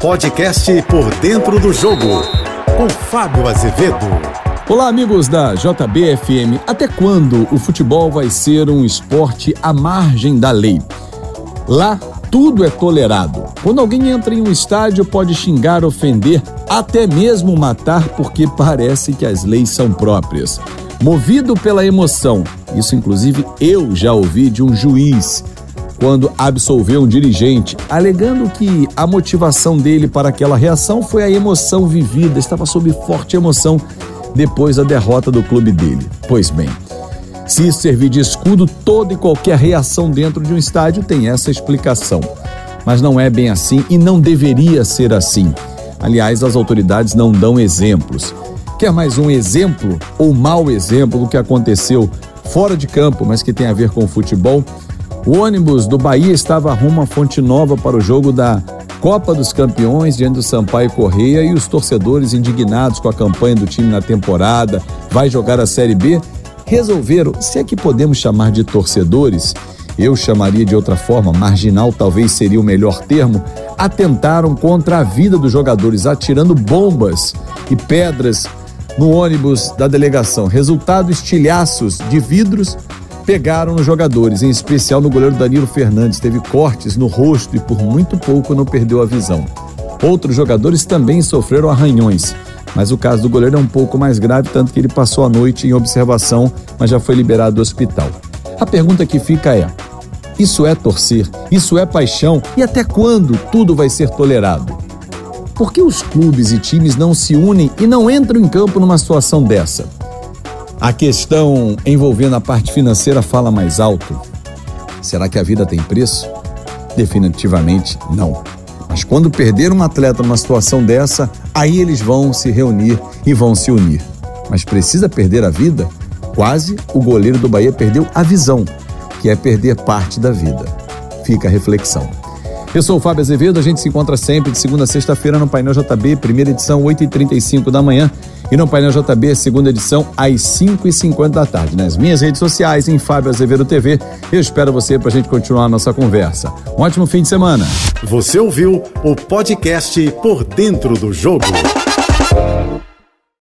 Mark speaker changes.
Speaker 1: Podcast Por Dentro do Jogo, com Fábio Azevedo.
Speaker 2: Olá, amigos da JBFM. Até quando o futebol vai ser um esporte à margem da lei? Lá, tudo é tolerado. Quando alguém entra em um estádio, pode xingar, ofender, até mesmo matar, porque parece que as leis são próprias. Movido pela emoção, isso inclusive eu já ouvi de um juiz quando absolveu um dirigente, alegando que a motivação dele para aquela reação foi a emoção vivida, estava sob forte emoção depois da derrota do clube dele. Pois bem, se isso servir de escudo, toda e qualquer reação dentro de um estádio tem essa explicação. Mas não é bem assim e não deveria ser assim. Aliás, as autoridades não dão exemplos. Quer mais um exemplo ou mau exemplo do que aconteceu fora de campo, mas que tem a ver com o futebol? O ônibus do Bahia estava rumo à Fonte Nova para o jogo da Copa dos Campeões diante do Sampaio Correia e os torcedores indignados com a campanha do time na temporada, vai jogar a Série B, resolveram, se é que podemos chamar de torcedores, eu chamaria de outra forma, marginal talvez seria o melhor termo, atentaram contra a vida dos jogadores, atirando bombas e pedras no ônibus da delegação. Resultado: estilhaços de vidros pegaram nos jogadores, em especial no goleiro Danilo Fernandes. Teve cortes no rosto e por muito pouco não perdeu a visão. Outros jogadores também sofreram arranhões, mas o caso do goleiro é um pouco mais grave, tanto que ele passou a noite em observação, mas já foi liberado do hospital. A pergunta que fica é: isso é torcer? Isso é paixão? E até quando tudo vai ser tolerado? Por que os clubes e times não se unem e não entram em campo numa situação dessa? A questão envolvendo a parte financeira fala mais alto. Será que a vida tem preço? Definitivamente não. Mas quando perder um atleta numa situação dessa, aí eles vão se reunir e vão se unir. Mas precisa perder a vida? Quase o goleiro do Bahia perdeu a visão, que é perder parte da vida. Fica a reflexão. Eu sou o Fábio Azevedo, a gente se encontra sempre de segunda a sexta-feira no Painel JB, primeira edição, 8h35 da manhã, e no Painel JB, segunda edição, às 5h50 da tarde. Nas minhas redes sociais, em Fábio Azevedo TV, eu espero você para a gente continuar a nossa conversa. Um ótimo fim de semana.
Speaker 1: Você ouviu o podcast Por Dentro do Jogo.